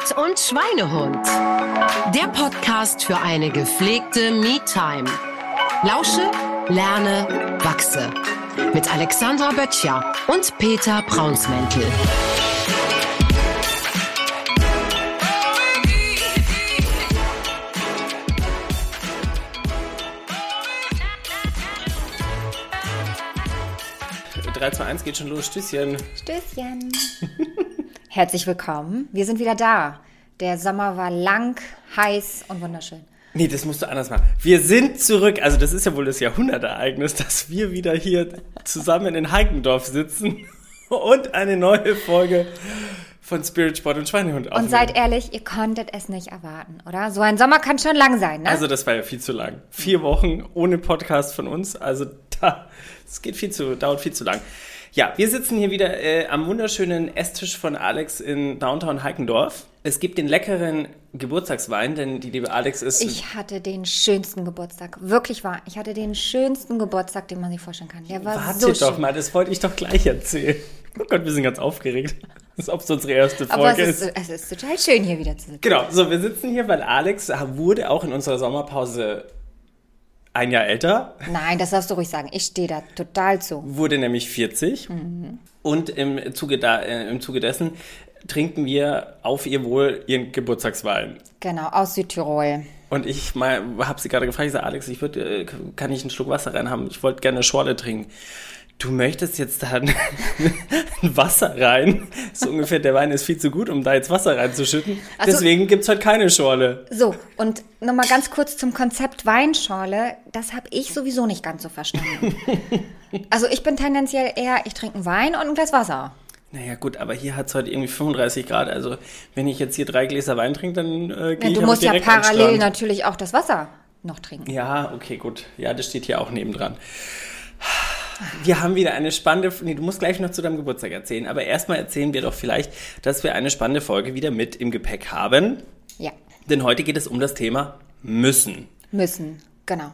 Sport und Schweinehund. Der Podcast für eine gepflegte Me-Time. Lausche, lerne, wachse. Mit Alexandra Böttcher und Peter Braunsmäntel. Drei, zwei, eins geht schon los. Stößchen. Stößchen. Herzlich willkommen. Wir sind wieder da. Der Sommer war lang, heiß und wunderschön. Nee, das musst du anders machen. Wir sind zurück. Also das ist ja wohl das Jahrhundertereignis, dass wir wieder hier zusammen in Heikendorf sitzen und eine neue Folge von Spirit Sport und Schweinehund aufnehmen. Und seid ehrlich, ihr konntet es nicht erwarten, oder? So ein Sommer kann schon lang sein, ne? Also das war ja viel zu lang. Vier Wochen ohne Podcast von uns. Also da, es geht viel zu, dauert viel zu lang. Ja, wir sitzen hier wieder äh, am wunderschönen Esstisch von Alex in Downtown Heikendorf. Es gibt den leckeren Geburtstagswein, denn die liebe Alex ist. Ich hatte den schönsten Geburtstag. Wirklich wahr. Ich hatte den schönsten Geburtstag, den man sich vorstellen kann. Der war Warte so doch schön. mal, das wollte ich doch gleich erzählen. Oh Gott, wir sind ganz aufgeregt. Als ob es unsere erste Folge Aber es ist. ist, es ist total schön, hier wieder zu sitzen. Genau, so, wir sitzen hier, weil Alex wurde auch in unserer Sommerpause ein Jahr älter, Nein, das darfst du ruhig sagen. Ich stehe da total zu. wurde nämlich 40 und im Zuge, da, äh, im Zuge dessen trinken wir auf ihr Wohl ihren Geburtstagswein. Genau, aus Südtirol. Und ich mal habe sie gerade gefragt, ich sage, Alex, ich würde, äh, kann ich einen Schluck Wasser rein haben? Ich wollte gerne Schorle trinken. Du möchtest jetzt da ein Wasser rein? So ungefähr, der Wein ist viel zu gut, um da jetzt Wasser reinzuschütten. Also- Deswegen gibt's heute keine Schorle. So, und nochmal ganz kurz zum Konzept Weinschorle. Das habe ich sowieso nicht ganz so verstanden. also ich bin tendenziell eher, ich trinke einen Wein und ein Glas Wasser. Naja, gut, aber hier hat's heute irgendwie 35 Grad. Also, wenn ich jetzt hier drei Gläser Wein trinke, dann äh, gehe Ja, ich du musst ja parallel natürlich auch das Wasser noch trinken. Ja, okay, gut. Ja, das steht hier auch nebendran. Wir haben wieder eine spannende, nee, du musst gleich noch zu deinem Geburtstag erzählen, aber erstmal erzählen wir doch vielleicht, dass wir eine spannende Folge wieder mit im Gepäck haben. Ja, Denn heute geht es um das Thema müssen. müssen, genau.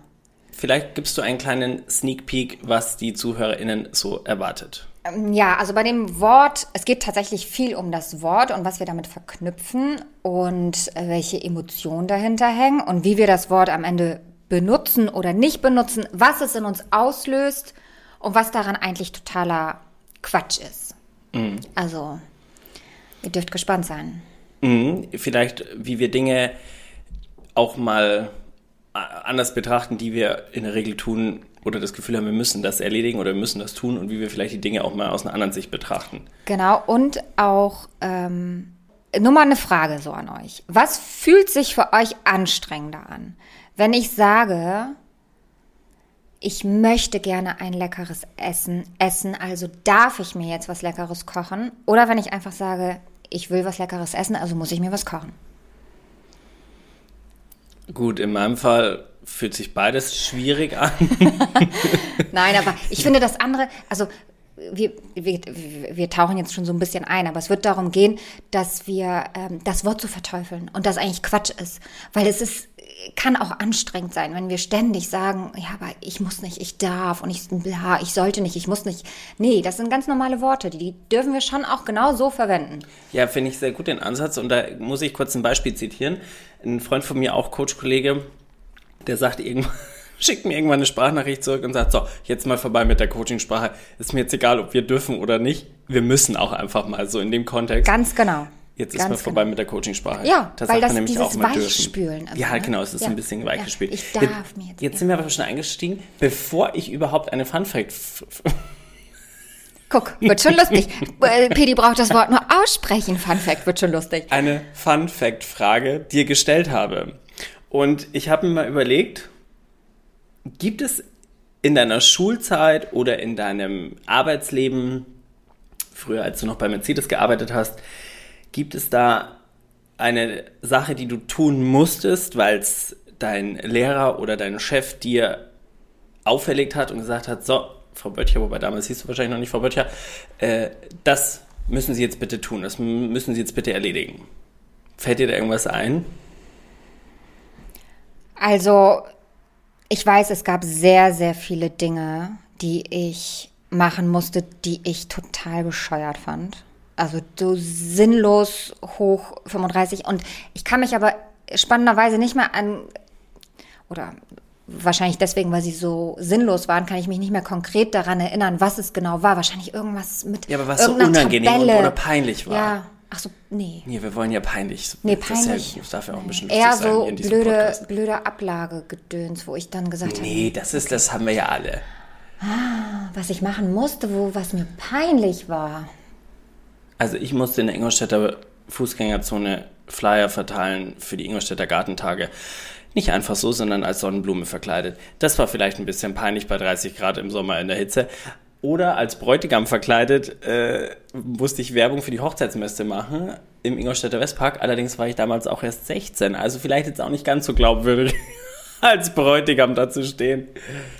Vielleicht gibst du einen kleinen Sneak Peek, was die ZuhörerInnen so erwartet. Ähm, Ja, also bei dem Wort, es geht tatsächlich viel um das Wort und was wir damit verknüpfen und äh, welche Emotionen dahinter hängen und wie wir das Wort am Ende benutzen oder nicht benutzen, was es in uns auslöst und was daran eigentlich totaler Quatsch ist. Also, ihr dürft gespannt sein. Mhm, vielleicht, wie wir Dinge auch mal a- anders betrachten, die wir in der Regel tun oder das Gefühl haben, wir müssen das erledigen oder wir müssen das tun und wie wir vielleicht die Dinge auch mal aus einer anderen Sicht betrachten. Genau, und auch ähm, nur mal eine Frage so an euch. Was fühlt sich für euch anstrengender an? Wenn ich sage, ich möchte gerne ein leckeres Essen essen, also darf ich mir jetzt was Leckeres kochen? Oder wenn ich einfach sage, ich will was Leckeres essen, also muss ich mir was kochen? Gut, in meinem Fall fühlt sich beides schwierig an. Nein, aber ich finde das andere, also wir, wir, wir tauchen jetzt schon so ein bisschen ein, aber es wird darum gehen, dass wir ähm, das Wort zu verteufeln und das eigentlich Quatsch ist. Weil es ist, kann auch anstrengend sein, wenn wir ständig sagen, ja, aber ich muss nicht, ich darf und ich, bla, ich sollte nicht, ich muss nicht. Nee, das sind ganz normale Worte, die dürfen wir schon auch genau so verwenden. Ja, finde ich sehr gut den Ansatz und da muss ich kurz ein Beispiel zitieren. Ein Freund von mir, auch Coach-Kollege, der sagt irgendwann, schickt mir irgendwann eine Sprachnachricht zurück und sagt, so, jetzt mal vorbei mit der Coachingsprache. Ist mir jetzt egal, ob wir dürfen oder nicht. Wir müssen auch einfach mal so in dem Kontext. Ganz genau. Jetzt ist Ganz mal vorbei genau. mit der Coachingsprache. Ja, da weil das man nämlich dieses auch. Weichspülen ist, Ja, ne? genau, es ist Ja. ein bisschen weichgespült. Ja, ich darf mir jetzt- Jetzt sind wir aber schon eingestiegen, bevor ich überhaupt eine Fun Fact f- f- Guck, wird schon lustig. Äh, Pedi braucht das Wort nur aussprechen. Fun Fact, wird schon lustig. eine Fun Fact Frage dir gestellt habe. Und ich habe mir mal überlegt, gibt es in deiner Schulzeit oder in deinem Arbeitsleben, früher als du noch bei Mercedes gearbeitet hast, gibt es da eine Sache, die du tun musstest, weil es dein Lehrer oder dein Chef dir auferlegt hat und gesagt hat, so, Frau Böttcher, wobei damals hieß du wahrscheinlich noch nicht Frau Böttcher, äh, das müssen Sie jetzt bitte tun, das müssen Sie jetzt bitte erledigen. Fällt dir da irgendwas ein? Also, ich weiß, es gab sehr, sehr viele Dinge, die ich machen musste, die ich total bescheuert fand. Also so sinnlos hoch 35. Und ich kann mich aber spannenderweise nicht mehr an, oder wahrscheinlich deswegen, weil sie so sinnlos waren, kann ich mich nicht mehr konkret daran erinnern, was es genau war. Wahrscheinlich irgendwas mit Ja, aber was so unangenehm Tabelle. oder peinlich war. Ja, ach so, nee. Nee, wir wollen ja peinlich. Nee, Das, ist peinlich. ja, das darf ja auch ein bisschen Eher lustig sein so in diesem blöde, Podcast. blöde Ablagegedöns, wo ich dann gesagt Nee, das ist, das haben wir ja alle. habe, was ich machen musste, wo was mir peinlich war. Also ich musste in der Ingolstädter Fußgängerzone Flyer verteilen für die Ingolstädter Gartentage. Nicht einfach so, sondern als Sonnenblume verkleidet. Das war vielleicht ein bisschen peinlich bei 30 Grad im Sommer in der Hitze. Oder als Bräutigam verkleidet äh, musste ich Werbung für die Hochzeitsmesse machen im Ingolstädter Westpark. Allerdings war ich damals auch erst 16. Also vielleicht jetzt auch nicht ganz so glaubwürdig, als Bräutigam da zu stehen.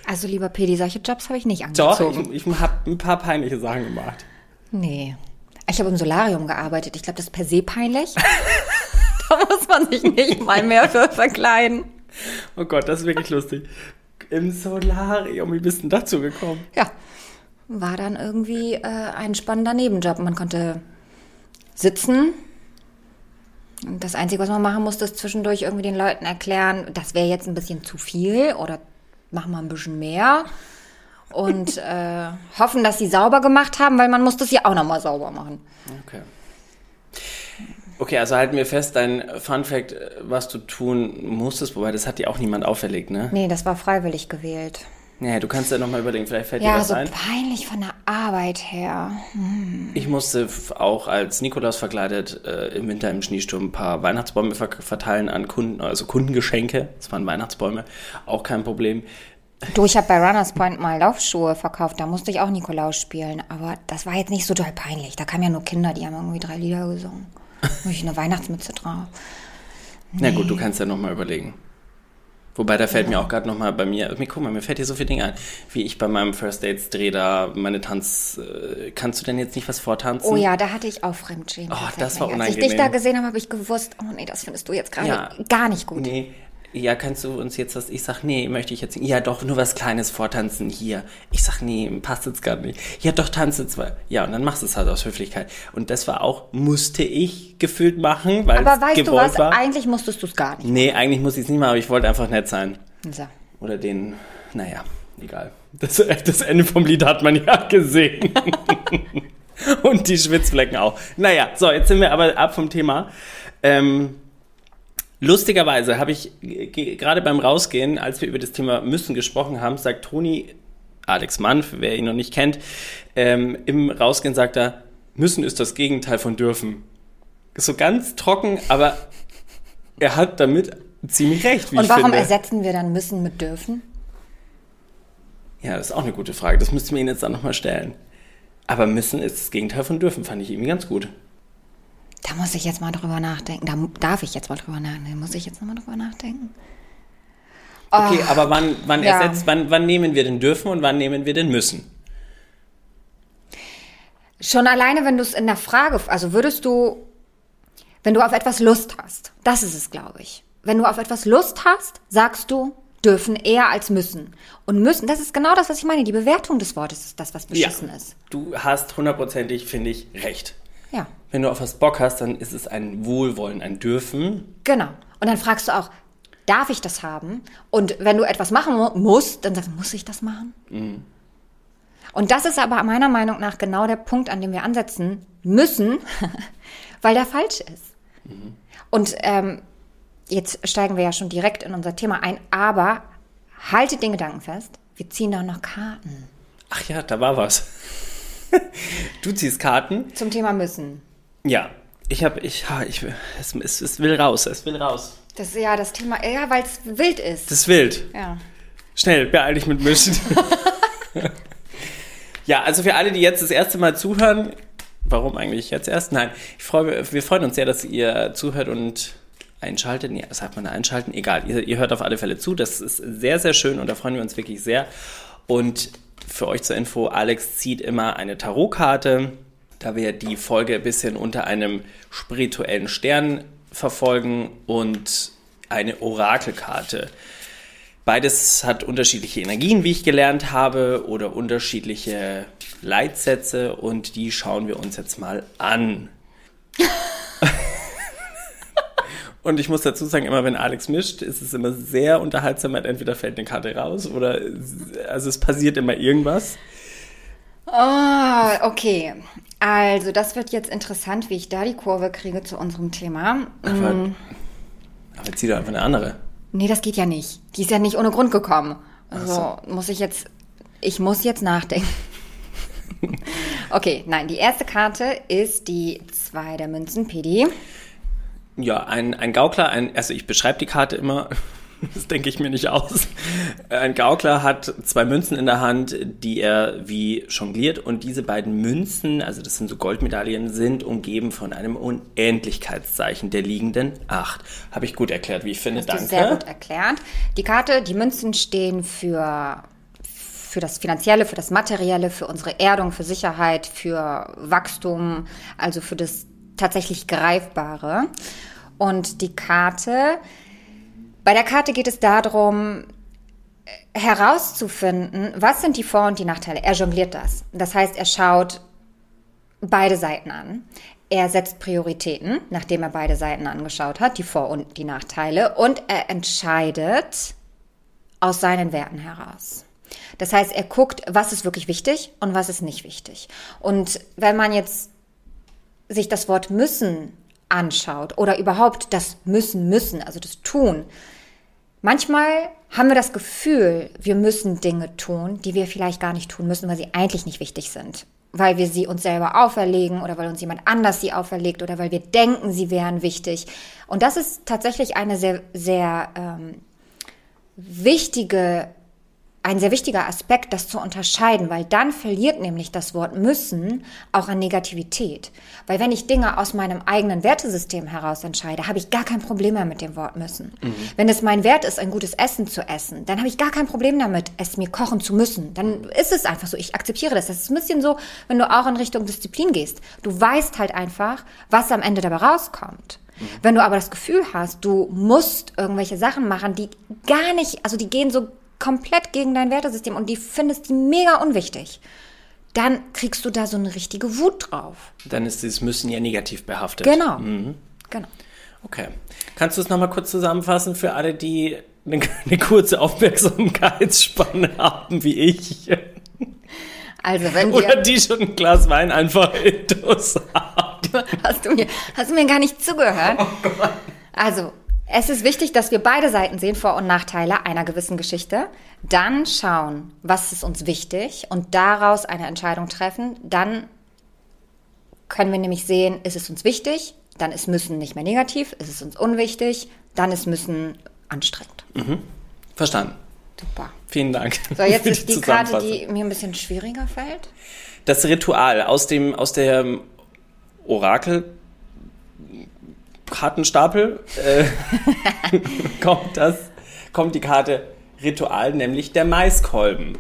Also lieber Pedi, solche Jobs habe ich nicht Doch, angezogen. ich, ich habe ein paar peinliche Sachen gemacht. Nee. Ich habe im Solarium gearbeitet. Ich glaube, das ist per se peinlich. da muss man sich nicht mal mehr für verkleiden. Oh Gott, das ist wirklich lustig. Im Solarium, wie bist du denn dazu gekommen? Ja, war dann irgendwie äh, ein spannender Nebenjob. Man konnte sitzen. Und das Einzige, was man machen musste, ist zwischendurch irgendwie den Leuten erklären, das wäre jetzt ein bisschen zu viel oder mach mal ein bisschen mehr. Und äh, hoffen, dass sie sauber gemacht haben, weil man musste es ja auch nochmal sauber machen. Okay. Okay, also halten wir fest, dein Fun Fact, äh, was du tun musstest, wobei das hat dir auch niemand auferlegt, ne? Nee, das war freiwillig gewählt. Ja, du kannst ja nochmal überlegen, vielleicht fällt dir Ja, was so ein. peinlich von der Arbeit her. Ich musste auch als Nikolaus verkleidet äh, im Winter im Schneesturm ein paar Weihnachtsbäume ver verteilen an Kunden, also Kundengeschenke. Das waren Weihnachtsbäume, auch kein Problem. Du, ich habe bei Runners Point mal Laufschuhe verkauft, da musste ich auch Nikolaus spielen, aber das war jetzt nicht so doll peinlich. Da kamen ja nur Kinder, die haben irgendwie drei Lieder gesungen. Habe ich eine Weihnachtsmütze drauf. Na gut, du kannst ja nochmal überlegen. Wobei, da fällt mir auch gerade nochmal bei mir, mir, guck mal, mir fällt hier so viele Dinge ein, wie ich bei meinem First Dates Dreh da meine Tanz, äh, kannst du denn jetzt nicht was vortanzen? Oh ja, da hatte ich auch Fremdschämen. Oh, das war Als ich dich da unangenehm. gesehen habe, habe ich gewusst, oh nee, das findest du jetzt gerade Ja. gar nicht gut. Nee, ja, kannst du uns jetzt was, ich sag, nee, möchte ich jetzt nicht. Ja, doch, nur was Kleines vortanzen hier. Ich sag, nee, passt jetzt gar nicht. Ja, doch, tanze zwei. Ja, und dann machst du es halt aus Höflichkeit. Und das war auch, musste ich gefühlt machen, weil Aber es weißt du was, war. eigentlich musstest du es gar nicht. Nee, eigentlich muss ich es nicht machen, aber ich wollte einfach nett sein. So. Oder den, naja, egal. Das, das Ende vom Lied hat man ja gesehen. Und die Schwitzflecken auch. Naja, so, jetzt sind wir aber ab vom Thema. Ähm, lustigerweise habe ich gerade beim Rausgehen, als wir über das Thema Müssen gesprochen haben, sagt Toni, Alex Mann, für wer ihn noch nicht kennt, ähm, im Rausgehen sagt er, Müssen ist das Gegenteil von dürfen. Ist so ganz trocken, aber er hat damit ziemlich recht, wie Und ich warum finde. ersetzen wir dann müssen mit dürfen? Ja, das ist auch eine gute Frage. Das müssten wir Ihnen jetzt dann nochmal stellen. Aber müssen ist das Gegenteil von dürfen, fand ich irgendwie ganz gut. Da muss ich jetzt mal drüber nachdenken. Da darf ich jetzt mal drüber nachdenken. Da muss ich jetzt nochmal drüber nachdenken. Okay, aber wann, wann ja. ersetzt, wann, wann nehmen wir den dürfen und wann nehmen wir den müssen? Schon alleine, wenn du es in der Frage, also würdest du, wenn du auf etwas Lust hast, das ist es, glaube ich. Wenn du auf etwas Lust hast, sagst du, dürfen eher als müssen. Und müssen, das ist genau das, was ich meine. Die Bewertung des Wortes ist das, was beschissen ist. Du hast hundertprozentig, finde ich, recht. Ja, Wenn du auf was Bock hast, dann ist es ein Wohlwollen, ein Dürfen. genau. Und dann fragst du auch, darf ich das haben? Und wenn du etwas machen mu- musst, dann sagst du, muss ich das machen? Und das ist aber meiner Meinung nach genau der Punkt, an dem wir ansetzen müssen, weil der falsch ist. Und ähm, jetzt steigen wir ja schon direkt in unser Thema ein, aber haltet den Gedanken fest, wir ziehen doch noch Karten Ach ja, da war was. du ziehst Karten. zum Thema müssen. Ja. Ich habe, ich, ha, ich, es, es, es will raus, es will raus. Das ist ja das Thema, ja, weil es wild ist. Das ist wild. ja. Schnell, beeil dich mit Mischen. ja, also für alle, die jetzt das erste Mal zuhören, warum eigentlich jetzt erst? Nein, ich freue, wir freuen uns sehr, dass ihr zuhört und einschaltet. Nee, sagt man einschalten? Egal, ihr, ihr hört auf alle Fälle zu. Das ist sehr, sehr schön und da freuen wir uns wirklich sehr. Und für euch zur Info, Alex zieht immer eine Tarotkarte, da wir die Folge ein bisschen unter einem spirituellen Stern verfolgen und eine Orakelkarte. Beides hat unterschiedliche Energien, wie ich gelernt habe, oder unterschiedliche Leitsätze und die schauen wir uns jetzt mal an. und ich muss dazu sagen, immer wenn Alex mischt, ist es immer sehr unterhaltsam, entweder fällt eine Karte raus oder also es passiert immer irgendwas. Oh, okay. Also, das wird jetzt interessant, wie ich da die Kurve kriege zu unserem Thema. Aber, mm. aber zieh doch einfach eine andere. Nee, das geht ja nicht. Die ist ja nicht ohne Grund gekommen. Also so. muss ich jetzt, ich muss jetzt nachdenken. okay, nein, die erste Karte ist die zwei der Münzen, PD. Ja, ein, ein Gaukler, ein, also ich beschreibe die Karte immer Das denke ich mir nicht aus. Ein Gaukler hat zwei Münzen in der Hand, die er wie jongliert. Und diese beiden Münzen, also das sind so Goldmedaillen, sind umgeben von einem Unendlichkeitszeichen der liegenden Acht. Habe ich gut erklärt, wie ich finde. Hast Danke. Du sehr gut erklärt. Die Karte, die Münzen stehen für für das Finanzielle, für das Materielle, für unsere Erdung, für Sicherheit, für Wachstum, also für das tatsächlich Greifbare. Und die Karte bei der Karte geht es darum, herauszufinden, was sind die Vor- und die Nachteile. Er jongliert das. Das heißt, er schaut beide Seiten an. Er setzt Prioritäten, nachdem er beide Seiten angeschaut hat, die Vor- und die Nachteile, und er entscheidet aus seinen Werten heraus. Das heißt, er guckt, was ist wirklich wichtig und was ist nicht wichtig. Und wenn man jetzt sich das Wort müssen anschaut oder überhaupt das müssen müssen, also das tun, Manchmal haben wir das Gefühl, wir müssen Dinge tun, die wir vielleicht gar nicht tun müssen, weil sie eigentlich nicht wichtig sind. Weil wir sie uns selber auferlegen oder weil uns jemand anders sie auferlegt oder weil wir denken, sie wären wichtig. Und das ist tatsächlich eine sehr, sehr ähm, wichtige ein sehr wichtiger Aspekt, das zu unterscheiden, weil dann verliert nämlich das Wort müssen auch an Negativität. Weil wenn ich Dinge aus meinem eigenen Wertesystem heraus entscheide, habe ich gar kein Problem mehr mit dem Wort müssen. Mhm. Wenn es mein Wert ist, ein gutes Essen zu essen, dann habe ich gar kein Problem damit, es mir kochen zu müssen. Dann ist es einfach so. Ich akzeptiere das. Das ist ein bisschen so, wenn du auch in Richtung Disziplin gehst. Du weißt halt einfach, was am Ende dabei rauskommt. Mhm. Wenn du aber das Gefühl hast, du musst irgendwelche Sachen machen, die gar nicht, also die gehen so komplett gegen dein Wertesystem und die findest die mega unwichtig, dann kriegst du da so eine richtige Wut drauf. Dann ist dieses Müssen ja negativ behaftet. Genau. Mhm. Genau. Okay. Kannst du es nochmal kurz zusammenfassen für alle, die eine, eine kurze Aufmerksamkeitsspanne haben wie ich? Also wenn wir Oder die schon ein Glas Wein einfach intus haben. Hast du, mir, hast du mir gar nicht zugehört? Oh Gott. Also, es ist wichtig, dass wir beide Seiten sehen, Vor- und Nachteile einer gewissen Geschichte. Dann schauen, was ist uns wichtig und daraus eine Entscheidung treffen. Dann können wir nämlich sehen, ist es uns wichtig, dann ist müssen nicht mehr negativ, ist es uns unwichtig, dann ist müssen anstrengend. Mhm. Verstanden. Super. Vielen Dank. So, jetzt ist die Karte, die mir ein bisschen schwieriger fällt. Das Ritual aus dem aus der Orakel Kartenstapel äh, kommt, das, kommt die Karte Ritual, nämlich der Maiskolben.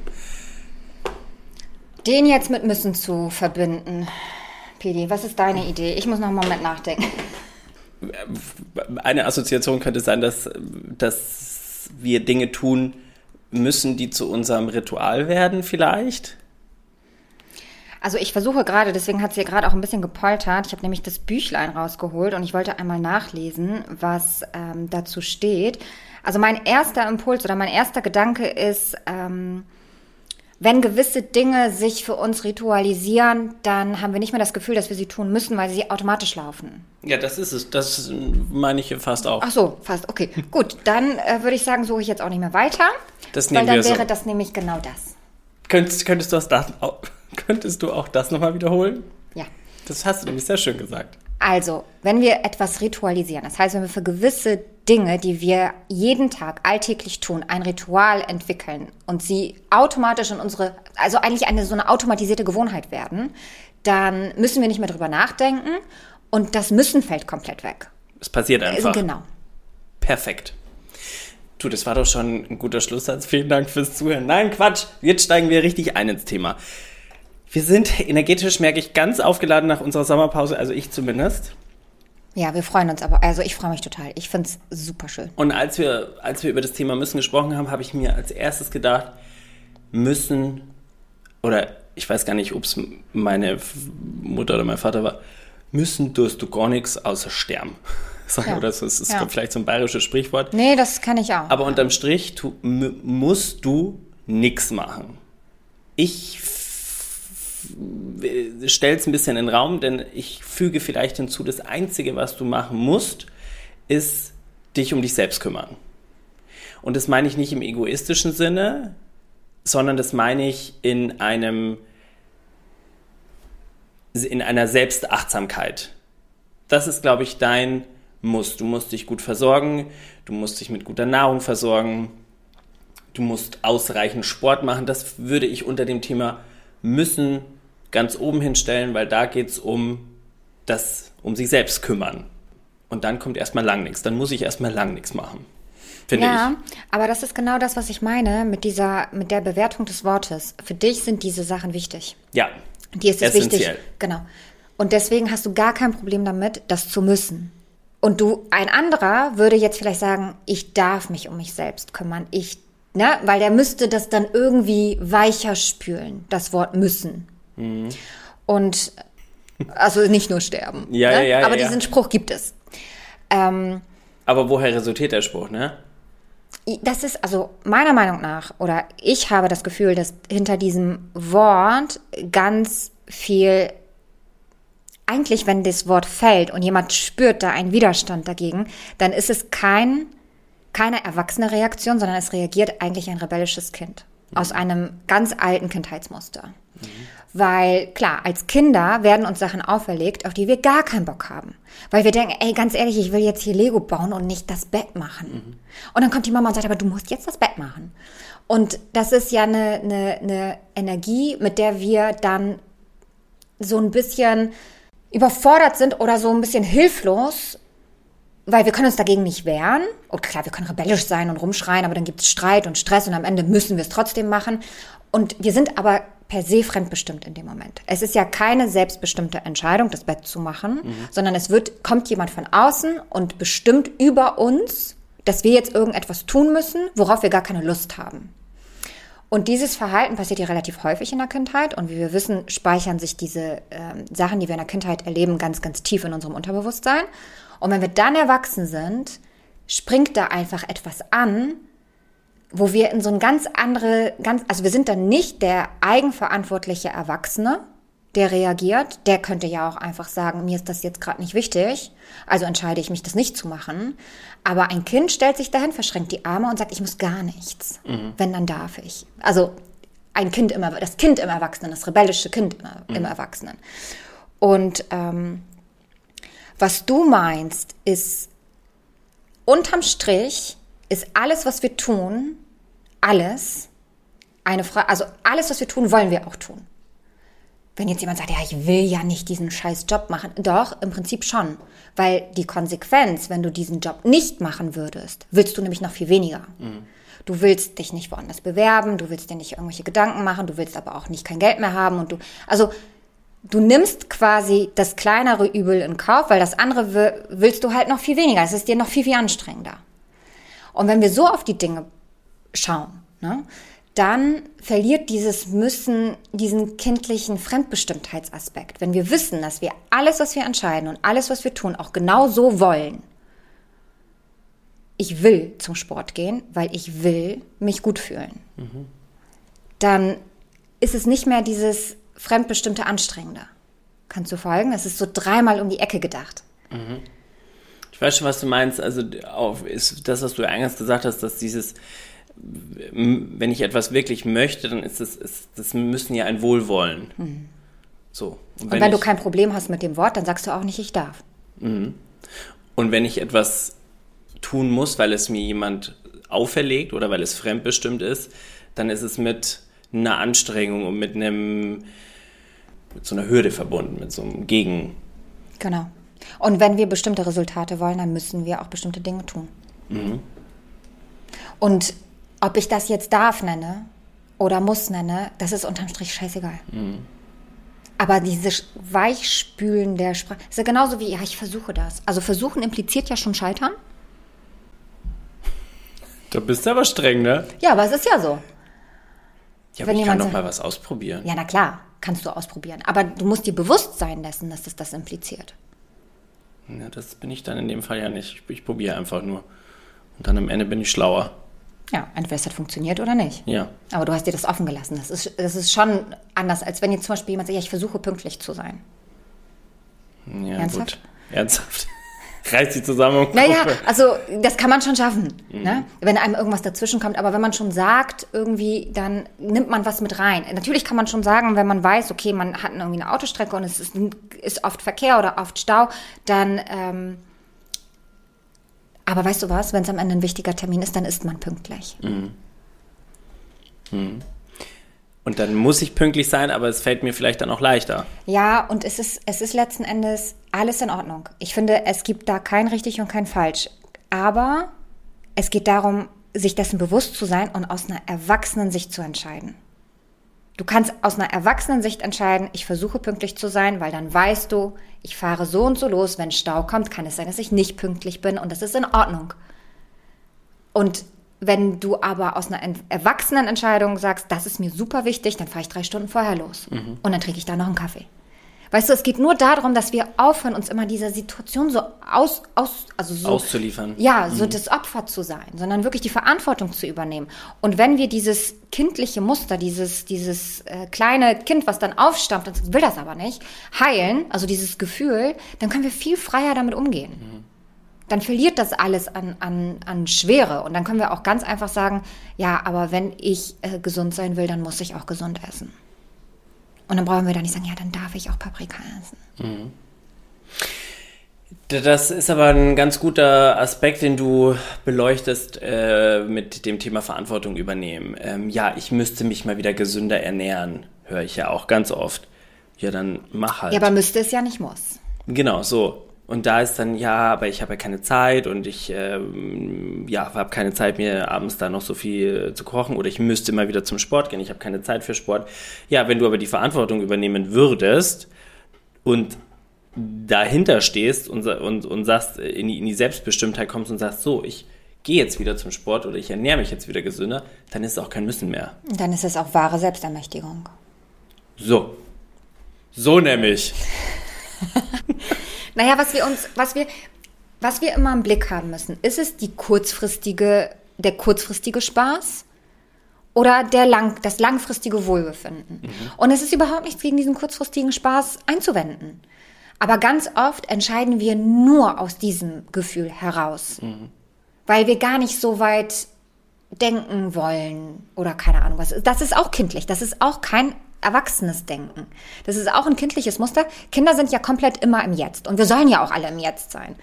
Den jetzt mit müssen zu verbinden. Pedi, was ist deine Idee? Ich muss noch einen Moment nachdenken. Eine Assoziation könnte sein, dass, dass wir Dinge tun müssen, die zu unserem Ritual werden, vielleicht. Also ich versuche gerade, deswegen hat sie gerade auch ein bisschen gepoltert. Ich habe nämlich das Büchlein rausgeholt und ich wollte einmal nachlesen, was ähm, dazu steht. Also mein erster Impuls oder mein erster Gedanke ist, ähm, wenn gewisse Dinge sich für uns ritualisieren, dann haben wir nicht mehr das Gefühl, dass wir sie tun müssen, weil sie automatisch laufen. Ja, das ist es. Das meine ich fast auch. Ach so, fast. Okay, gut. Dann äh, würde ich sagen, suche ich jetzt auch nicht mehr weiter. Das nehmen weil dann wir wäre so. das nämlich genau das. Könntest, könntest du das da auch Könntest du auch das nochmal wiederholen? Ja. Das hast du nämlich sehr schön gesagt. Also, wenn wir etwas ritualisieren, das heißt, wenn wir für gewisse Dinge, die wir jeden Tag alltäglich tun, ein Ritual entwickeln und sie automatisch in unsere, also eigentlich eine so eine automatisierte Gewohnheit werden, dann müssen wir nicht mehr drüber nachdenken und das Müssen fällt komplett weg. Es passiert einfach. Genau. Perfekt. Du, das war doch schon ein guter Schlusssatz. Vielen Dank fürs Zuhören. Nein, Quatsch. Jetzt steigen wir richtig ein ins Thema. Wir sind energetisch, merke ich, ganz aufgeladen nach unserer Sommerpause, also ich zumindest. Ja, wir freuen uns aber. Also ich freue mich total. Ich finde es super schön. Und als wir, als wir über das Thema müssen gesprochen haben, habe ich mir als erstes gedacht, müssen, oder ich weiß gar nicht, ob es meine Mutter oder mein Vater war, müssen tust du gar nichts außer sterben. Sagen Ja. oder so. Es ist Ja. vielleicht so ein bayerisches Sprichwort. Nee, das kann ich auch. Aber unterm Strich tu, musst du nichts machen. Ich stelle es ein bisschen in den Raum, denn ich füge vielleicht hinzu, das Einzige, was du machen musst, ist dich um dich selbst kümmern. Und das meine ich nicht im egoistischen Sinne, sondern das meine ich in einem in einer Selbstachtsamkeit. Das ist, glaube ich, dein Muss. Du musst dich gut versorgen, du musst dich mit guter Nahrung versorgen, du musst ausreichend Sport machen. Das würde ich unter dem Thema müssen ganz oben hinstellen, weil da geht es um das, um sich selbst kümmern. Und dann kommt erstmal lang nichts. Dann muss ich erstmal lang nichts machen. Finde ja, ich. aber das ist genau das, was ich meine mit dieser, mit der Bewertung des Wortes. Für dich sind diese Sachen wichtig. Ja. Dir ist es wichtig. Essentiell. Genau. Und deswegen hast du gar kein Problem damit, das zu müssen. Und du, ein anderer würde jetzt vielleicht sagen, ich darf mich um mich selbst kümmern. Ich, ne, weil der müsste das dann irgendwie weicher spülen, das Wort müssen. Mhm. Und also nicht nur sterben. Ja, ne? ja, ja, Aber ja. diesen Spruch gibt es. Ähm, Aber woher resultiert der Spruch, ne? das ist also meiner Meinung nach, oder ich habe das Gefühl, dass hinter diesem Wort ganz viel, eigentlich wenn das Wort fällt und jemand spürt da einen Widerstand dagegen, dann ist es kein, keine erwachsene Reaktion, sondern es reagiert eigentlich ein rebellisches Kind aus einem ganz alten Kindheitsmuster. Weil klar, als Kinder werden uns Sachen auferlegt, auf die wir gar keinen Bock haben. Weil wir denken, ey, ganz ehrlich, ich will jetzt hier Lego bauen und nicht das Bett machen. Und dann kommt die Mama und sagt, aber du musst jetzt das Bett machen. Und das ist ja eine, eine, eine Energie, mit der wir dann so ein bisschen überfordert sind oder so ein bisschen hilflos, weil wir können uns dagegen nicht wehren. Und klar, wir können rebellisch sein und rumschreien, aber dann gibt es Streit und Stress und am Ende müssen wir es trotzdem machen. Und wir sind aber per se fremdbestimmt in dem Moment. Es ist ja keine selbstbestimmte Entscheidung, das Bett zu machen, sondern es wird, kommt jemand von außen und bestimmt über uns, dass wir jetzt irgendetwas tun müssen, worauf wir gar keine Lust haben. Und dieses Verhalten passiert ja relativ häufig in der Kindheit. Und wie wir wissen, speichern sich diese ähm, Sachen, die wir in der Kindheit erleben, ganz, ganz tief in unserem Unterbewusstsein. Und wenn wir dann erwachsen sind, springt da einfach etwas an, wo wir in so ein ganz andere, ganz, also wir sind dann nicht der eigenverantwortliche Erwachsene, der reagiert. Der könnte ja auch einfach sagen, mir ist das jetzt gerade nicht wichtig, also entscheide ich mich, das nicht zu machen. Aber ein Kind stellt sich dahin, verschränkt die Arme und sagt, ich muss gar nichts. Wenn, dann darf ich. Also ein Kind im, Erw- das Kind im Erwachsenen, das rebellische Kind im, im Erwachsenen. Und ähm, was du meinst, ist unterm Strich ist alles, was wir tun, alles eine Frage, also alles, was wir tun, wollen wir auch tun. Wenn jetzt jemand sagt, ja, ich will ja nicht diesen scheiß Job machen, doch, im Prinzip schon. Weil die Konsequenz, wenn du diesen Job nicht machen würdest, willst du nämlich noch viel weniger. Du willst dich nicht woanders bewerben, du willst dir nicht irgendwelche Gedanken machen, du willst aber auch nicht kein Geld mehr haben und du, also du nimmst quasi das kleinere Übel in Kauf, weil das andere wi- willst du halt noch viel weniger. Es ist dir noch viel, viel anstrengender. Und wenn wir so auf die Dinge schauen, ne, dann verliert dieses Müssen diesen kindlichen Fremdbestimmtheitsaspekt. Wenn wir wissen, dass wir alles, was wir entscheiden und alles, was wir tun, auch genau so wollen. Ich will zum Sport gehen, weil ich will mich gut fühlen. Dann ist es nicht mehr dieses fremdbestimmte Anstrengende. Kannst du folgen? Es ist so dreimal um die Ecke gedacht. Ich weiß schon, was du meinst. Also auf, ist das, was du eingangs gesagt hast, dass dieses, wenn ich etwas wirklich möchte, dann ist es, ist, das müssen ja ein Wohlwollen. So. Und wenn, du ich, kein Problem hast mit dem Wort, dann sagst du auch nicht, ich darf. und wenn ich etwas tun muss, weil es mir jemand auferlegt oder weil es fremdbestimmt ist, dann ist es mit einer Anstrengung und mit einem mit so einer Hürde verbunden, mit so einem Gegen. Genau. Und wenn wir bestimmte Resultate wollen, dann müssen wir auch bestimmte Dinge tun. Und ob ich das jetzt darf nenne oder muss nenne, das ist unterm Strich scheißegal. Aber dieses Weichspülen der Sprache, ist ja genauso wie, ja, ich versuche das. Also versuchen impliziert ja schon Scheitern. Da bist du aber streng, ne? Ja, aber es ist ja so. Ja, aber Wenn ich kann doch mal was ausprobieren. Ja, na klar, kannst du ausprobieren. Aber du musst dir bewusst sein dessen, dass das das impliziert. Ja, das bin ich dann in dem Fall ja nicht. Ich, ich probiere einfach nur. Und dann am Ende bin ich schlauer. Ja, entweder es hat funktioniert oder nicht. Ja. Aber du hast dir das offen gelassen. Das ist, das ist schon anders, als wenn jetzt zum Beispiel jemand sagt, ja, ich versuche pünktlich zu sein. Ja, Ernsthaft? gut. Ernsthaft. Reiß dich zusammen. und Naja, also das kann man schon schaffen, ne? wenn einem irgendwas dazwischen kommt. Aber wenn man schon sagt, irgendwie, dann nimmt man was mit rein. Natürlich kann man schon sagen, wenn man weiß, okay, man hat irgendwie eine Autostrecke und es ist, ist oft Verkehr oder oft Stau, dann. Ähm, aber weißt du was, wenn es am Ende ein wichtiger Termin ist, dann ist man pünktlich. Und dann muss ich pünktlich sein, aber es fällt mir vielleicht dann auch leichter. Ja, und es ist, es ist letzten Endes alles in Ordnung. Ich finde, es gibt da kein richtig und kein falsch. Aber es geht darum, sich dessen bewusst zu sein und aus einer erwachsenen Sicht zu entscheiden. Du kannst aus einer erwachsenen Sicht entscheiden, ich versuche pünktlich zu sein, weil dann weißt du, ich fahre so und so los, wenn Stau kommt, kann es sein, dass ich nicht pünktlich bin und das ist in Ordnung. Und wenn du aber aus einer en- erwachsenen Entscheidung sagst, das ist mir super wichtig, dann fahre ich drei Stunden vorher los und dann trinke ich da noch einen Kaffee. Weißt du, es geht nur darum, dass wir aufhören, uns immer dieser Situation so aus, aus also so Auszuliefern. ja, so das Opfer zu sein, sondern wirklich die Verantwortung zu übernehmen. Und wenn wir dieses kindliche Muster, dieses, dieses äh, kleine Kind, was dann aufstammt und will das aber nicht, heilen, also dieses Gefühl, dann können wir viel freier damit umgehen. Dann verliert das alles an, an, an Schwere. Und dann können wir auch ganz einfach sagen, ja, aber wenn ich äh, gesund sein will, dann muss ich auch gesund essen. Und dann brauchen wir da nicht sagen, ja, dann darf ich auch Paprika essen. Das ist aber ein ganz guter Aspekt, den du beleuchtest äh, mit dem Thema Verantwortung übernehmen. Ähm, ja, ich müsste mich mal wieder gesünder ernähren, höre ich ja auch ganz oft. Ja, dann mach halt. Ja, aber müsste es ja nicht muss. Genau, so. Und da ist dann, ja, aber ich habe ja keine Zeit und ich ähm, ja, habe keine Zeit, mir abends da noch so viel zu kochen oder ich müsste mal wieder zum Sport gehen, ich habe keine Zeit für Sport. Ja, wenn du aber die Verantwortung übernehmen würdest und dahinter stehst und, und, und sagst, äh, in die, in die Selbstbestimmtheit kommst und sagst, so, ich gehe jetzt wieder zum Sport oder ich ernähre mich jetzt wieder gesünder, dann ist es auch kein Müssen mehr. Dann ist es auch wahre Selbstermächtigung. So. So nämlich. Naja, was wir uns, was wir, was wir immer im Blick haben müssen, ist es die kurzfristige, der kurzfristige Spaß oder der lang, das langfristige Wohlbefinden? Und es ist überhaupt nichts gegen diesen kurzfristigen Spaß einzuwenden. Aber ganz oft entscheiden wir nur aus diesem Gefühl heraus, weil wir gar nicht so weit denken wollen oder keine Ahnung was. Das ist auch kindlich. Das ist auch kein erwachsenes Denken. Das ist auch ein kindliches Muster. Kinder sind ja komplett immer im Jetzt und wir sollen ja auch alle im Jetzt sein.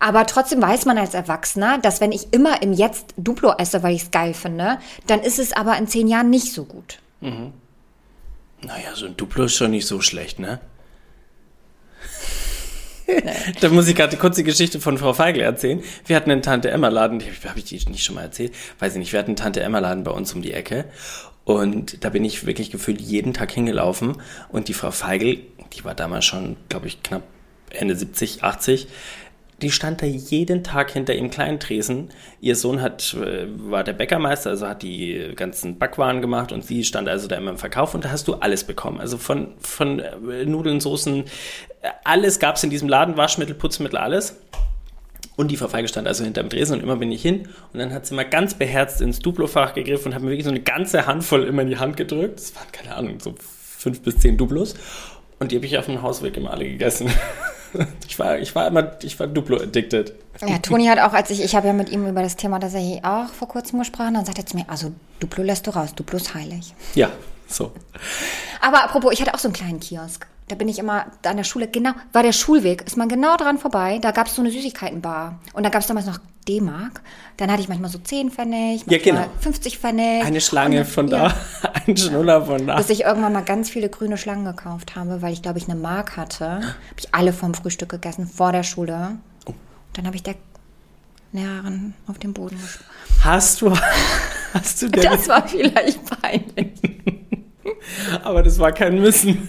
Aber trotzdem weiß man als Erwachsener, dass wenn ich immer im Jetzt Duplo esse, weil ich es geil finde, dann ist es aber in zehn Jahren nicht so gut. Naja, so ein Duplo ist schon nicht so schlecht, ne? da muss ich gerade kurz die Geschichte von Frau Feigl erzählen. Wir hatten einen Tante-Emma-Laden, die habe ich die nicht schon mal erzählt? Weiß ich nicht, wir hatten einen Tante-Emma-Laden bei uns um die Ecke. Und da bin ich wirklich gefühlt jeden Tag hingelaufen. Und die Frau Feigl, die war damals schon, glaube ich, knapp Ende 70, 80, die stand da jeden Tag hinter ihrem kleinen Tresen. Ihr Sohn hat, äh, war der Bäckermeister, also hat die ganzen Backwaren gemacht und sie stand also da immer im Verkauf und da hast du alles bekommen. Also von, von äh, Nudeln, Soßen, äh, alles gab es in diesem Laden, Waschmittel, Putzmittel, alles. Und die Frau Feige stand also hinterm Tresen und immer bin ich hin. Und dann hat sie mal ganz beherzt ins Duplo-Fach gegriffen und hat mir wirklich so eine ganze Handvoll immer in die Hand gedrückt. Das waren, keine Ahnung, so fünf bis zehn Duplos. Und die habe ich auf dem Hausweg immer alle gegessen. Ich war, ich war immer, ich war Duplo-addicted. Ja, Toni hat auch, als ich, ich habe ja mit ihm über das Thema tatsächlich auch vor kurzem gesprochen, dann sagt er zu mir, also Duplo lässt du raus, Duplo ist heilig. Ja, so. Aber apropos, ich hatte auch so einen kleinen Kiosk. Da bin ich immer da an der Schule, genau, war der Schulweg, ist man genau dran vorbei. Da gab es so eine Süßigkeitenbar. Und da gab es damals noch D-Mark. Dann hatte ich manchmal so 10 Pfennig, Ja, genau. 50 Pfennig. Eine Schlange Und- von ja. da, ein Schnuller von da. Bis ich irgendwann mal ganz viele grüne Schlangen gekauft habe, weil ich, glaube ich, eine Mark hatte. Habe ich alle vom Frühstück gegessen, vor der Schule. Dann habe ich der Lehrerin auf den Boden gesprochen. Hast du, hast du denn, Das war vielleicht peinlich. aber das war kein Müssen.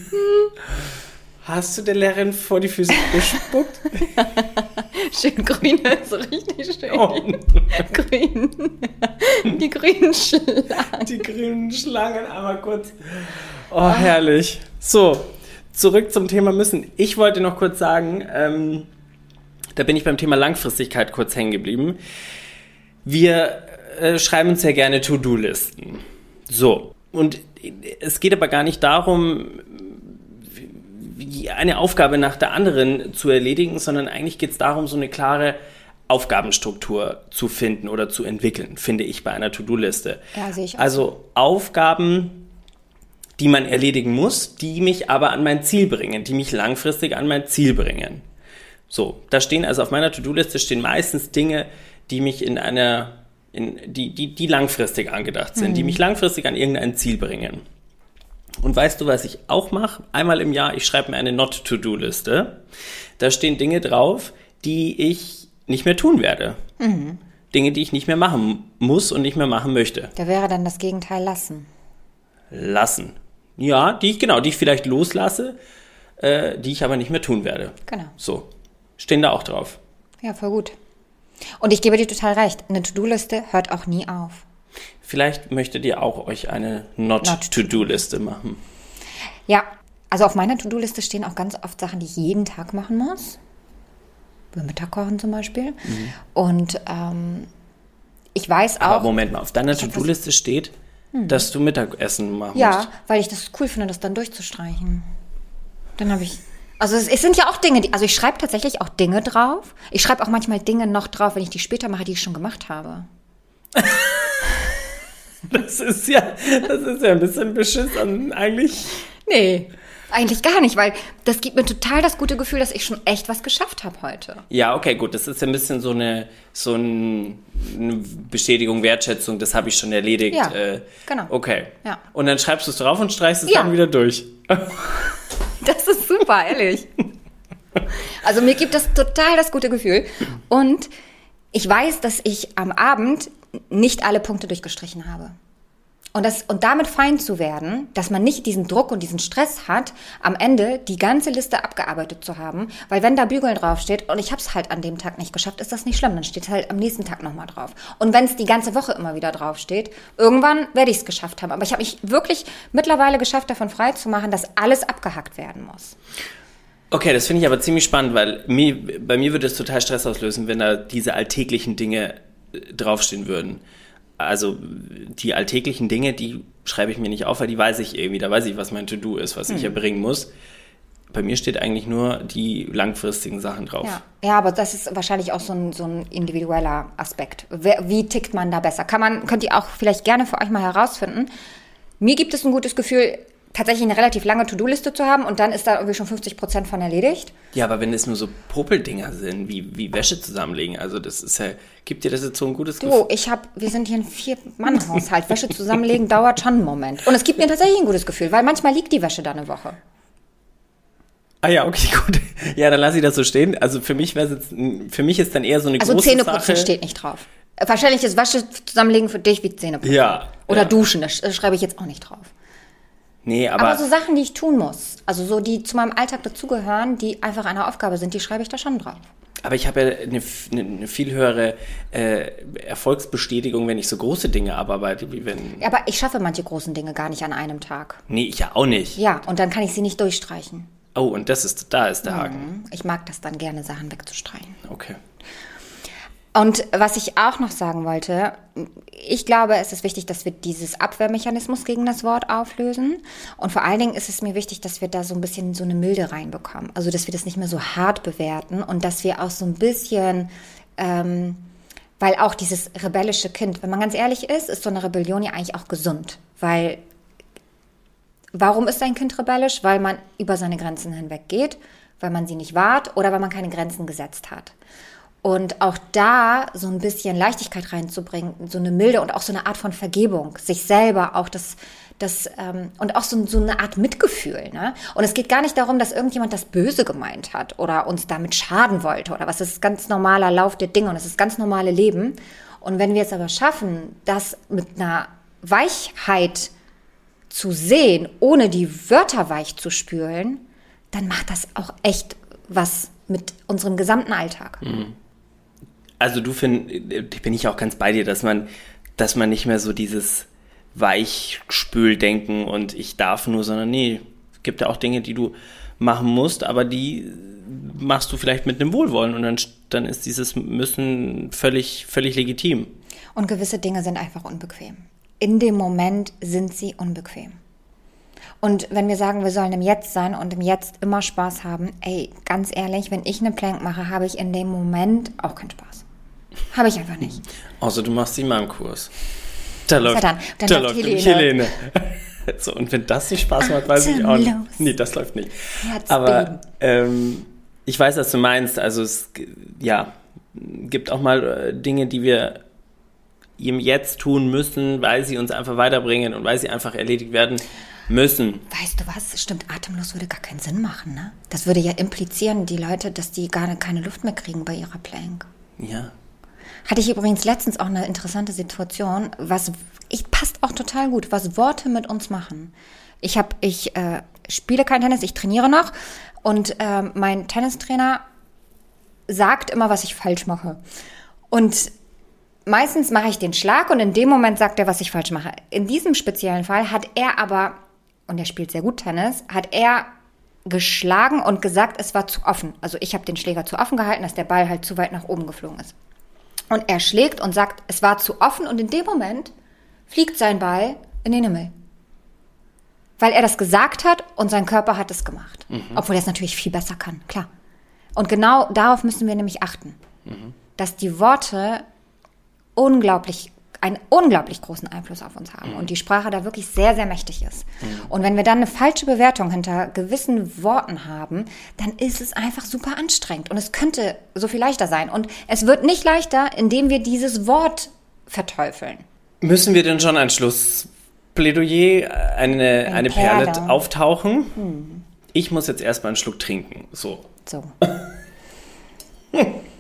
Hast du der Lehrerin vor die Füße gespuckt? Schön grün, so richtig schön. Oh. Grün. Die grünen Schlangen. Die grünen Schlangen, aber kurz. Oh, herrlich. So, zurück zum Thema müssen. Ich wollte noch kurz sagen, ähm, da bin ich beim Thema Langfristigkeit kurz hängen geblieben. Wir äh, schreiben uns ja gerne To-Do-Listen. So. Und es geht aber gar nicht darum, eine Aufgabe nach der anderen zu erledigen, sondern eigentlich geht es darum, so eine klare Aufgabenstruktur zu finden oder zu entwickeln, finde ich bei einer To-Do-Liste. Ja, sehe ich auch Also Aufgaben, die man erledigen muss, die mich aber an mein Ziel bringen, die mich langfristig an mein Ziel bringen. So, da stehen also auf meiner To-Do-Liste stehen meistens Dinge, die mich in einer, in, die, die, die langfristig angedacht sind, die mich langfristig an irgendein Ziel bringen. Und weißt du, was ich auch mache? Einmal im Jahr, ich schreibe mir eine Not-to-Do-Liste. Da stehen Dinge drauf, die ich nicht mehr tun werde. Dinge, die ich nicht mehr machen muss und nicht mehr machen möchte. Da wäre dann das Gegenteil lassen. Lassen. Ja, die ich, genau, die ich vielleicht loslasse, äh, die ich aber nicht mehr tun werde. Genau. So. Stehen da auch drauf. Ja, voll gut. Und ich gebe dir total recht. Eine To-Do-Liste hört auch nie auf. Vielleicht möchtet ihr auch euch eine Not-to-Do-Liste machen. Ja, also auf meiner To-Do-Liste stehen auch ganz oft Sachen, die ich jeden Tag machen muss. Über Mittag kochen zum Beispiel. Und ähm, ich weiß Aber auch. Moment mal, auf deiner To-Do-Liste steht, dass du Mittagessen machen Ja, musst. weil ich das cool finde, das dann durchzustreichen. Dann habe ich. Also es, es sind ja auch Dinge, die, also ich schreibe tatsächlich auch Dinge drauf. Ich schreibe auch manchmal Dinge noch drauf, wenn ich die später mache, die ich schon gemacht habe. Das ist ja, das ist ja ein bisschen beschissen eigentlich. Nee. Eigentlich gar nicht, weil das gibt mir total das gute Gefühl, dass ich schon echt was geschafft habe heute. Ja, okay, gut. Das ist ja ein bisschen so eine, so ein, eine Bestätigung, Wertschätzung. Das habe ich schon erledigt. Ja, äh, genau. Okay. Ja. Und dann schreibst du es drauf und streichst es Ja. dann wieder durch. Super, ehrlich. Also mir gibt das total das gute Gefühl. Und ich weiß, dass ich am Abend nicht alle Punkte durchgestrichen habe. Und, das, und damit fein zu werden, dass man nicht diesen Druck und diesen Stress hat, am Ende die ganze Liste abgearbeitet zu haben. Weil wenn da Bügeln draufsteht und ich habe es halt an dem Tag nicht geschafft, ist das nicht schlimm. Dann steht halt am nächsten Tag nochmal drauf. Und wenn es die ganze Woche immer wieder draufsteht, irgendwann werde ich es geschafft haben. Aber ich habe mich wirklich mittlerweile geschafft, davon frei zu machen, dass alles abgehackt werden muss. Okay, das finde ich aber ziemlich spannend, weil mir, bei mir würde es total Stress auslösen, wenn da diese alltäglichen Dinge äh, draufstehen würden. Also die alltäglichen Dinge, die schreibe ich mir nicht auf, weil die weiß ich irgendwie, da weiß ich, was mein To-Do ist, was ich Hm. erbringen muss. Bei mir steht eigentlich nur die langfristigen Sachen drauf. Ja. ja, aber das ist wahrscheinlich auch so ein, so ein individueller Aspekt. Wer, wie tickt man da besser? Kann man, könnt ihr auch vielleicht gerne für euch mal herausfinden. Mir gibt es ein gutes Gefühl, tatsächlich eine relativ lange To-Do-Liste zu haben und dann ist da irgendwie schon 50 Prozent von erledigt. Ja, aber wenn es nur so Popeldinger sind, wie, wie Wäsche zusammenlegen, also das ist ja, gibt dir das jetzt so ein gutes Gefühl? Du, ich habe, wir sind hier ein Vier-Mann-Haushalt. Wäsche zusammenlegen dauert schon einen Moment. Und es gibt mir tatsächlich ein gutes Gefühl, weil manchmal liegt die Wäsche da eine Woche. Ah ja, okay, gut. Ja, dann lasse ich das so stehen. Also für mich wäre jetzt, für mich ist dann eher so eine Also große Zähneputzen Sache. steht nicht drauf. Wahrscheinlich ist Wäsche zusammenlegen für dich wie Zähneputzen. Ja, Oder ja. Duschen, das sch- schreibe ich jetzt auch nicht drauf. Nee, aber, Aber so Sachen, die ich tun muss, also so die zu meinem Alltag dazugehören, die einfach eine Aufgabe sind, die schreibe ich da schon drauf. aber ich habe ja eine, eine, eine viel höhere äh, Erfolgsbestätigung, wenn ich so große Dinge abarbeite, wie wenn. Aber ich schaffe manche großen Dinge gar nicht an einem Tag. Nee, ich ja auch nicht. Ja, und dann kann ich sie nicht durchstreichen. Oh, und das ist, da ist der Haken. Ich mag das dann gerne, Sachen wegzustreichen. Okay. Und was ich auch noch sagen wollte, ich glaube, es ist wichtig, dass wir dieses Abwehrmechanismus gegen das Wort auflösen. Und vor allen Dingen ist es mir wichtig, dass wir da so ein bisschen so eine Milde reinbekommen. Also, dass wir das nicht mehr so hart bewerten und dass wir auch so ein bisschen, ähm, weil auch dieses rebellische Kind, wenn man ganz ehrlich ist, ist so eine Rebellion ja eigentlich auch gesund. Weil Warum ist ein Kind rebellisch? Weil man über seine Grenzen hinweggeht, weil man sie nicht wahrt oder weil man keine Grenzen gesetzt hat. Und auch da so ein bisschen Leichtigkeit reinzubringen, so eine Milde und auch so eine Art von Vergebung, sich selber auch das, das ähm, und auch so, so eine Art Mitgefühl. Ne? Und es geht gar nicht darum, dass irgendjemand das Böse gemeint hat oder uns damit schaden wollte oder was. Das ist ganz normaler Lauf der Dinge und es ist ganz normale Leben. Und wenn wir es aber schaffen, das mit einer Weichheit zu sehen, ohne die Wörter weich zu spülen, dann macht das auch echt was mit unserem gesamten Alltag. Also du findest, bin ich auch ganz bei dir, dass man, dass man nicht mehr so dieses Weichspüldenken und ich darf nur, sondern nee, es gibt ja auch Dinge, die du machen musst, aber die machst du vielleicht mit einem Wohlwollen und dann, dann ist dieses Müssen völlig, völlig legitim. Und gewisse Dinge sind einfach unbequem. In dem Moment sind sie unbequem. Und wenn wir sagen, wir sollen im Jetzt sein und im Jetzt immer Spaß haben, ey, ganz ehrlich, wenn ich eine Plank mache, habe ich in dem Moment auch keinen Spaß. Habe ich einfach nicht. Außer du machst sie in meinem Kurs. Da läuft, dann? Dann da läuft Helene. Helene. So, und wenn das nicht Spaß macht, weiß ich auch nicht. Nee, das läuft nicht. Herzbeben. Aber ähm, ich weiß, was du meinst. Also es ja, gibt auch mal äh, Dinge, die wir ihm jetzt tun müssen, weil sie uns einfach weiterbringen und weil sie einfach erledigt werden müssen. Weißt du was? Stimmt, atemlos würde gar keinen Sinn machen, ne? Das würde ja implizieren, die Leute, dass die gar keine Luft mehr kriegen bei ihrer Plank. Ja. Hatte ich übrigens letztens auch eine interessante Situation, was ich passt auch total gut, was Worte mit uns machen. Ich habe, ich äh, spiele kein Tennis, ich trainiere noch und ähm, mein Tennistrainer sagt immer, was ich falsch mache. Und meistens mache ich den Schlag und in dem Moment sagt er, was ich falsch mache. In diesem speziellen Fall hat er aber, und er spielt sehr gut Tennis, hat er geschlagen und gesagt, es war zu offen. Also ich habe den Schläger zu offen gehalten, dass der Ball halt zu weit nach oben geflogen ist. Und er schlägt und sagt, es war zu offen und in dem Moment fliegt sein Ball in den Himmel. Weil er das gesagt hat und sein Körper hat es gemacht. Obwohl er es natürlich viel besser kann, klar. Und genau darauf müssen wir nämlich achten. Dass die Worte unglaublich, einen unglaublich großen Einfluss auf uns haben und die Sprache da wirklich sehr, sehr mächtig ist. Und wenn wir dann eine falsche Bewertung hinter gewissen Worten haben, dann ist es einfach super anstrengend und es könnte so viel leichter sein. Und es wird nicht leichter, indem wir dieses Wort verteufeln. Müssen wir denn schon ein Schlussplädoyer, eine, eine Perle auftauchen? Ich muss jetzt erstmal einen Schluck trinken. So. So.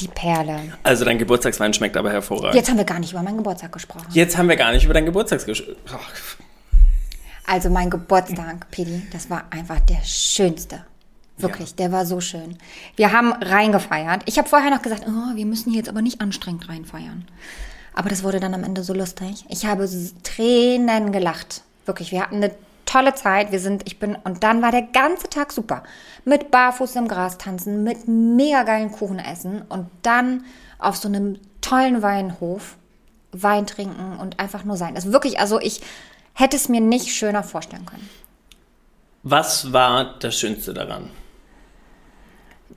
Die Perle. Also dein Geburtstagswein schmeckt aber hervorragend. Jetzt haben wir gar nicht über meinen Geburtstag gesprochen. Jetzt haben wir gar nicht über dein Geburtstagsgesch... Ach, Also mein Geburtstag, Pedi, das war einfach der schönste. Wirklich, der war so schön. Wir haben reingefeiert. Ich habe vorher noch gesagt, oh, wir müssen hier jetzt aber nicht anstrengend reinfeiern. Aber das wurde dann am Ende so lustig. Ich habe Tränen gelacht. Wirklich, wir hatten eine tolle Zeit. Wir sind, ich bin, und dann war der ganze Tag super. Mit Barfuß im Gras tanzen, mit mega geilen Kuchen essen und dann auf so einem tollen Weinhof Wein trinken und einfach nur sein. Das ist wirklich, also ich hätte es mir nicht schöner vorstellen können. Was war das Schönste daran?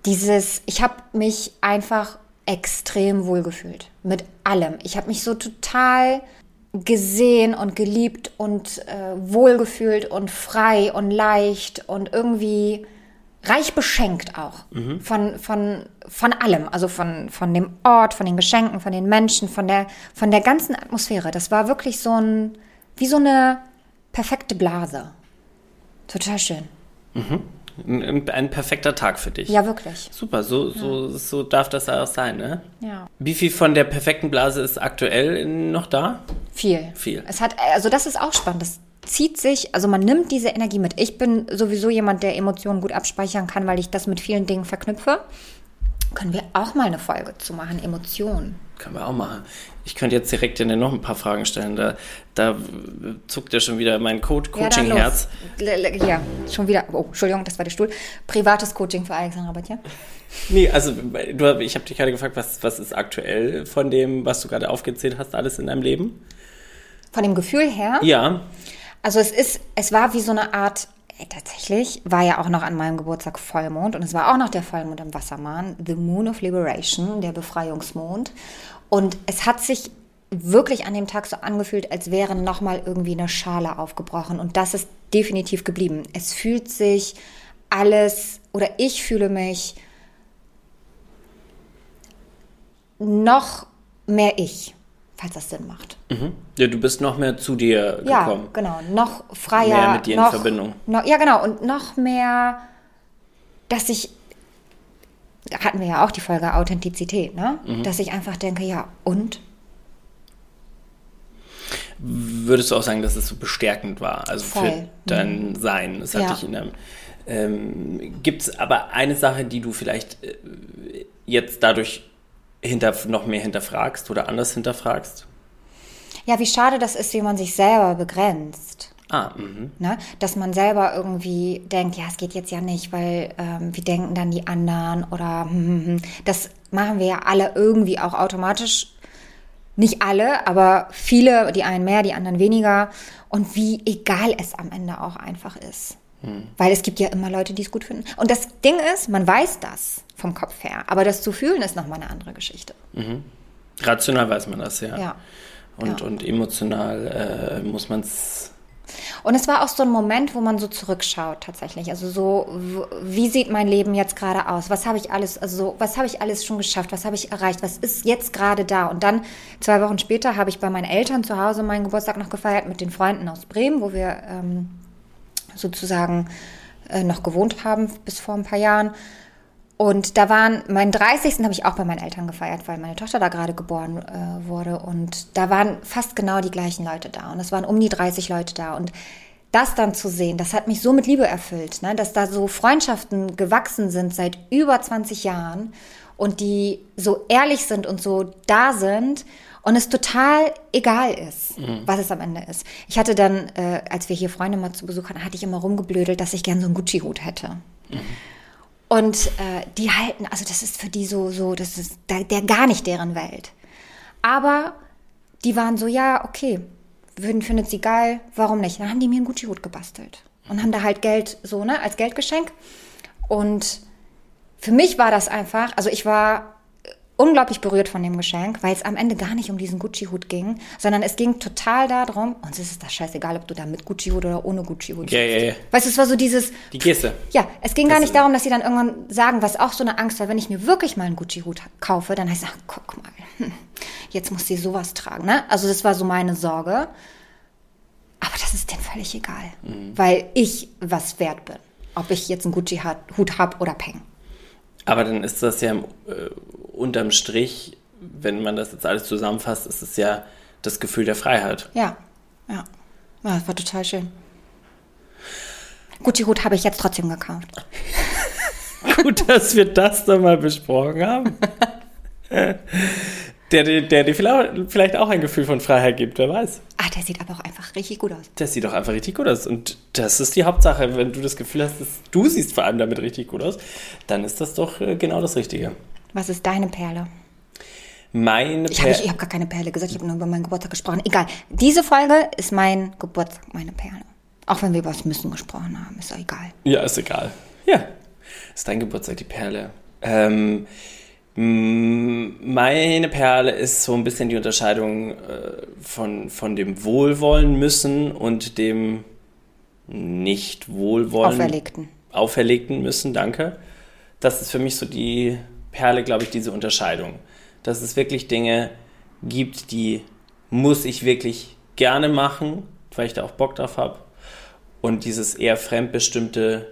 Dieses, ich habe mich einfach extrem wohlgefühlt mit allem. Ich habe mich so total gesehen und geliebt und äh, wohlgefühlt und frei und leicht und irgendwie reich beschenkt auch von, von, von allem. Also von, von dem Ort, von den Geschenken, von den Menschen, von der, von der ganzen Atmosphäre. Das war wirklich so ein, wie so eine perfekte Blase. Total schön. Ein, ein perfekter Tag für dich. Ja, wirklich. Super, so, so, so darf das auch sein, ne? Ja. Wie viel von der perfekten Blase ist aktuell noch da? Viel. Viel. Es hat, also das ist auch spannend. Das zieht sich, also man nimmt diese Energie mit. Ich bin sowieso jemand, der Emotionen gut abspeichern kann, weil ich das mit vielen Dingen verknüpfe. Können wir auch mal eine Folge zu machen, Emotionen. Können wir auch machen. Ich könnte jetzt direkt dir noch ein paar Fragen stellen. Da, da zuckt ja schon wieder mein Co Ja, Coaching-Herz. l- Hier, schon wieder. Oh, Entschuldigung, das war der Stuhl. Privates Coaching für Alexandra Batja. Nee, also du, ich habe dich gerade gefragt, was, was ist aktuell von dem, was du gerade aufgezählt hast, alles in deinem Leben? Von dem Gefühl her. Ja, Also es ist, es war wie so eine Art, ey, tatsächlich war ja auch noch an meinem Geburtstag Vollmond und es war auch noch der Vollmond im Wassermann, The Moon of Liberation, der Befreiungsmond. Und es hat sich wirklich an dem Tag so angefühlt, als wäre nochmal irgendwie eine Schale aufgebrochen. Und das ist definitiv geblieben. Es fühlt sich alles, oder ich fühle mich noch mehr ich, falls das Sinn macht. mhm. ja, du bist noch mehr zu dir Ja, gekommen. genau. Noch freier. Mehr mit dir in noch, Verbindung. Noch, ja, genau. Und noch mehr, dass ich, hatten wir ja auch die Folge Authentizität, ne? Mhm. Dass ich einfach denke, ja, und? würdest du auch sagen, dass es so bestärkend war, also Voll. für dein Sein. Das hat Ja. dich in einem. Ähm, Gibt es aber eine Sache, die du vielleicht äh, jetzt dadurch hinter, noch mehr hinterfragst oder anders hinterfragst? Ja, wie schade das ist, wie man sich selber begrenzt. Ah, mhm. Ne? Dass man selber irgendwie denkt, ja, es geht jetzt ja nicht, weil ähm, wie denken dann die anderen oder hm, hm, hm. das machen wir ja alle irgendwie auch automatisch. Nicht alle, aber viele, die einen mehr, die anderen weniger. Und wie egal es am Ende auch einfach ist. Weil es gibt ja immer Leute, die es gut finden. Und das Ding ist, man weiß das vom Kopf her, aber das zu fühlen ist nochmal eine andere Geschichte. Rational weiß man das, ja. Ja. Und, Ja. und emotional äh, muss man es. Und es war auch so ein Moment, wo man so zurückschaut tatsächlich. Also so, wie sieht mein Leben jetzt gerade aus? Was habe ich alles, also so, was habe ich alles schon geschafft? Was habe ich erreicht? Was ist jetzt gerade da? Und dann zwei Wochen später habe ich bei meinen Eltern zu Hause meinen Geburtstag noch gefeiert mit den Freunden aus Bremen, wo wir ähm, sozusagen äh, noch gewohnt haben bis vor ein paar Jahren. Und da waren, meinen 30. habe ich auch bei meinen Eltern gefeiert, weil meine Tochter da gerade geboren äh, wurde. Und da waren fast genau die gleichen Leute da. Und es waren um die 30 Leute da. Und das dann zu sehen, das hat mich so mit Liebe erfüllt, ne? dass da so Freundschaften gewachsen sind seit über 20 Jahren und die so ehrlich sind und so da sind und es total egal ist, was es am Ende ist. Ich hatte dann, äh, als wir hier Freunde mal zu Besuch hatten, hatte ich immer rumgeblödelt, dass ich gern so einen Gucci-Hut hätte. Und äh, die halten, also das ist für die so, so, das ist der, der gar nicht deren Welt. Aber die waren so, ja, okay, würden, findet sie geil, warum nicht? Dann haben die mir einen Gucci-Hut gebastelt und haben da halt Geld, so, ne, als Geldgeschenk. Und für mich war das einfach, also ich war unglaublich berührt von dem Geschenk, weil es am Ende gar nicht um diesen Gucci-Hut ging, sondern es ging total darum, uns ist es das scheißegal, ob du da mit Gucci-Hut oder ohne Gucci-Hut Ja, ja, ja. Weißt du, es war so dieses, Die Geste. ja, es ging gar Das nicht ist- darum, dass sie dann irgendwann sagen, was auch so eine Angst war, wenn ich mir wirklich mal einen Gucci-Hut kaufe, dann heißt es, ach, guck mal, hm, jetzt muss sie sowas tragen, ne? Also das war so meine Sorge. Aber das ist denen völlig egal, Mhm. weil ich was wert bin. Ob ich jetzt einen Gucci-Hut habe oder Peng. Aber dann ist das ja äh, unterm Strich, wenn man das jetzt alles zusammenfasst, ist es ja das Gefühl der Freiheit. Ja, ja. Ja, das war total schön. Gucci-Hut habe ich jetzt trotzdem gekauft. Gut, dass wir das dann mal besprochen haben. Der, der, der dir vielleicht auch ein Gefühl von Freiheit gibt, wer weiß. Ah, der sieht aber auch einfach richtig gut aus. Das sieht doch einfach richtig gut aus. Und das ist die Hauptsache. Wenn du das Gefühl hast, dass du siehst vor allem damit richtig gut aus, dann ist das doch äh, genau das Richtige. Was ist deine Perle? Meine Ich habe hab gar keine Perle gesagt, ich habe nur über meinen Geburtstag gesprochen. Egal. Diese Folge ist mein Geburtstag, meine Perle. Auch wenn wir über das Müssen gesprochen haben, ist doch egal. Ja, ist egal. Ja, ist dein Geburtstag, die Perle. Ähm, meine Perle ist so ein bisschen die Unterscheidung äh, von, von dem Wohlwollen müssen und dem nicht Wohlwollen. Auferlegten. Auferlegten müssen, danke. Das ist für mich so die Perle, glaube ich, diese Unterscheidung. Dass es wirklich Dinge gibt, die muss ich wirklich gerne machen, weil ich da auch Bock drauf habe. Und dieses eher fremdbestimmte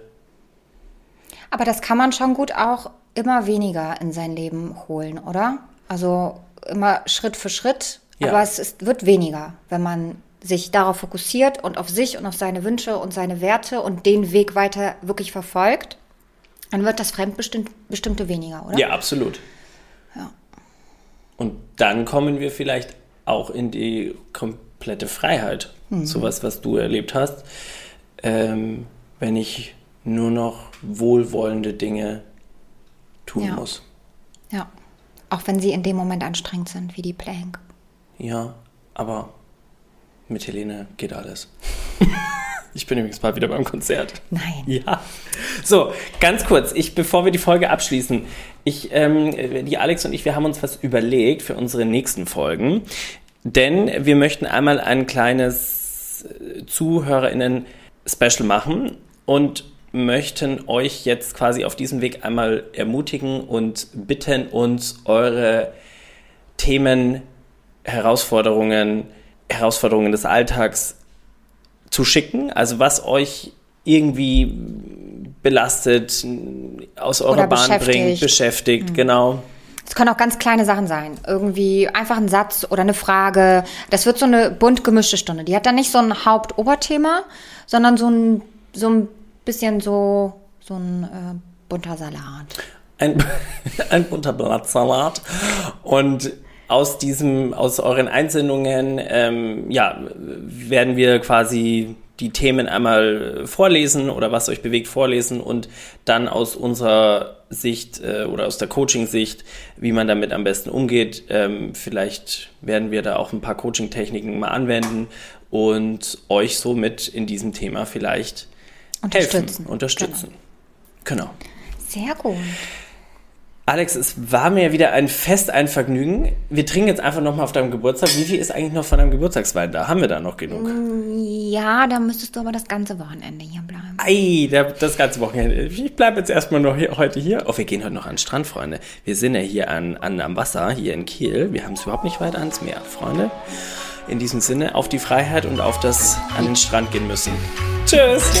Aber das kann man schon gut auch immer weniger in sein Leben holen, oder? Also immer Schritt für Schritt. Ja. Aber es ist, wird weniger, wenn man sich darauf fokussiert und auf sich und auf seine Wünsche und seine Werte und den Weg weiter wirklich verfolgt. Dann wird das Fremdbestimmte weniger, oder? Ja, absolut. Ja. Und dann kommen wir vielleicht auch in die komplette Freiheit. Sowas, was du erlebt hast. Ähm, wenn ich nur noch wohlwollende Dinge tun Ja. muss. Ja. Auch wenn sie in dem Moment anstrengend sind, wie die Plank. Ja, aber mit Helene geht alles. ich bin übrigens bald wieder beim Konzert. Nein. Ja. So, ganz kurz, ich, bevor wir die Folge abschließen, ich, ähm, die Alex und ich, wir haben uns was überlegt für unsere nächsten Folgen. Denn wir möchten einmal ein kleines äh, ZuhörerInnen-Special machen und möchten euch jetzt quasi auf diesem Weg einmal ermutigen und bitten, uns eure Themen, Herausforderungen, Herausforderungen des Alltags zu schicken. Also was euch irgendwie belastet, aus eurer Oder Bahn bringt, beschäftigt. beschäftigt, genau. Es können auch ganz kleine Sachen sein. Irgendwie einfach ein Satz oder eine Frage. Das wird so eine bunt gemischte Stunde. Die hat dann nicht so ein Hauptoberthema, sondern so ein, so ein bisschen so, so ein äh, bunter Salat. Ein, ein bunter Blattsalat. Und aus diesem, aus euren Einsendungen, ähm, ja, werden wir quasi die Themen einmal vorlesen oder was euch bewegt vorlesen und dann aus unserer Sicht äh, oder aus der Coaching-Sicht, wie man damit am besten umgeht. Ähm, vielleicht werden wir da auch ein paar Coaching-Techniken mal anwenden und euch somit in diesem Thema vielleicht Unterstützen. helfen, unterstützen. Genau. Sehr gut. Alex, es war mir wieder ein Fest, ein Vergnügen. Wir trinken jetzt einfach nochmal auf deinem Geburtstag. Wie viel ist eigentlich noch von deinem Geburtstagswein da? Haben wir da noch genug? Ja, da müsstest du aber das ganze Wochenende hier bleiben. Ei, das ganze Wochenende. Ich bleibe jetzt erstmal noch hier, heute hier. Oh, wir gehen heute noch an den Strand, Freunde. Wir sind ja hier an, an, am Wasser, hier in Kiel. Wir haben es überhaupt nicht weit ans Meer, Freunde. In diesem Sinne, auf die Freiheit und auf das an den Strand gehen müssen. Tschüss.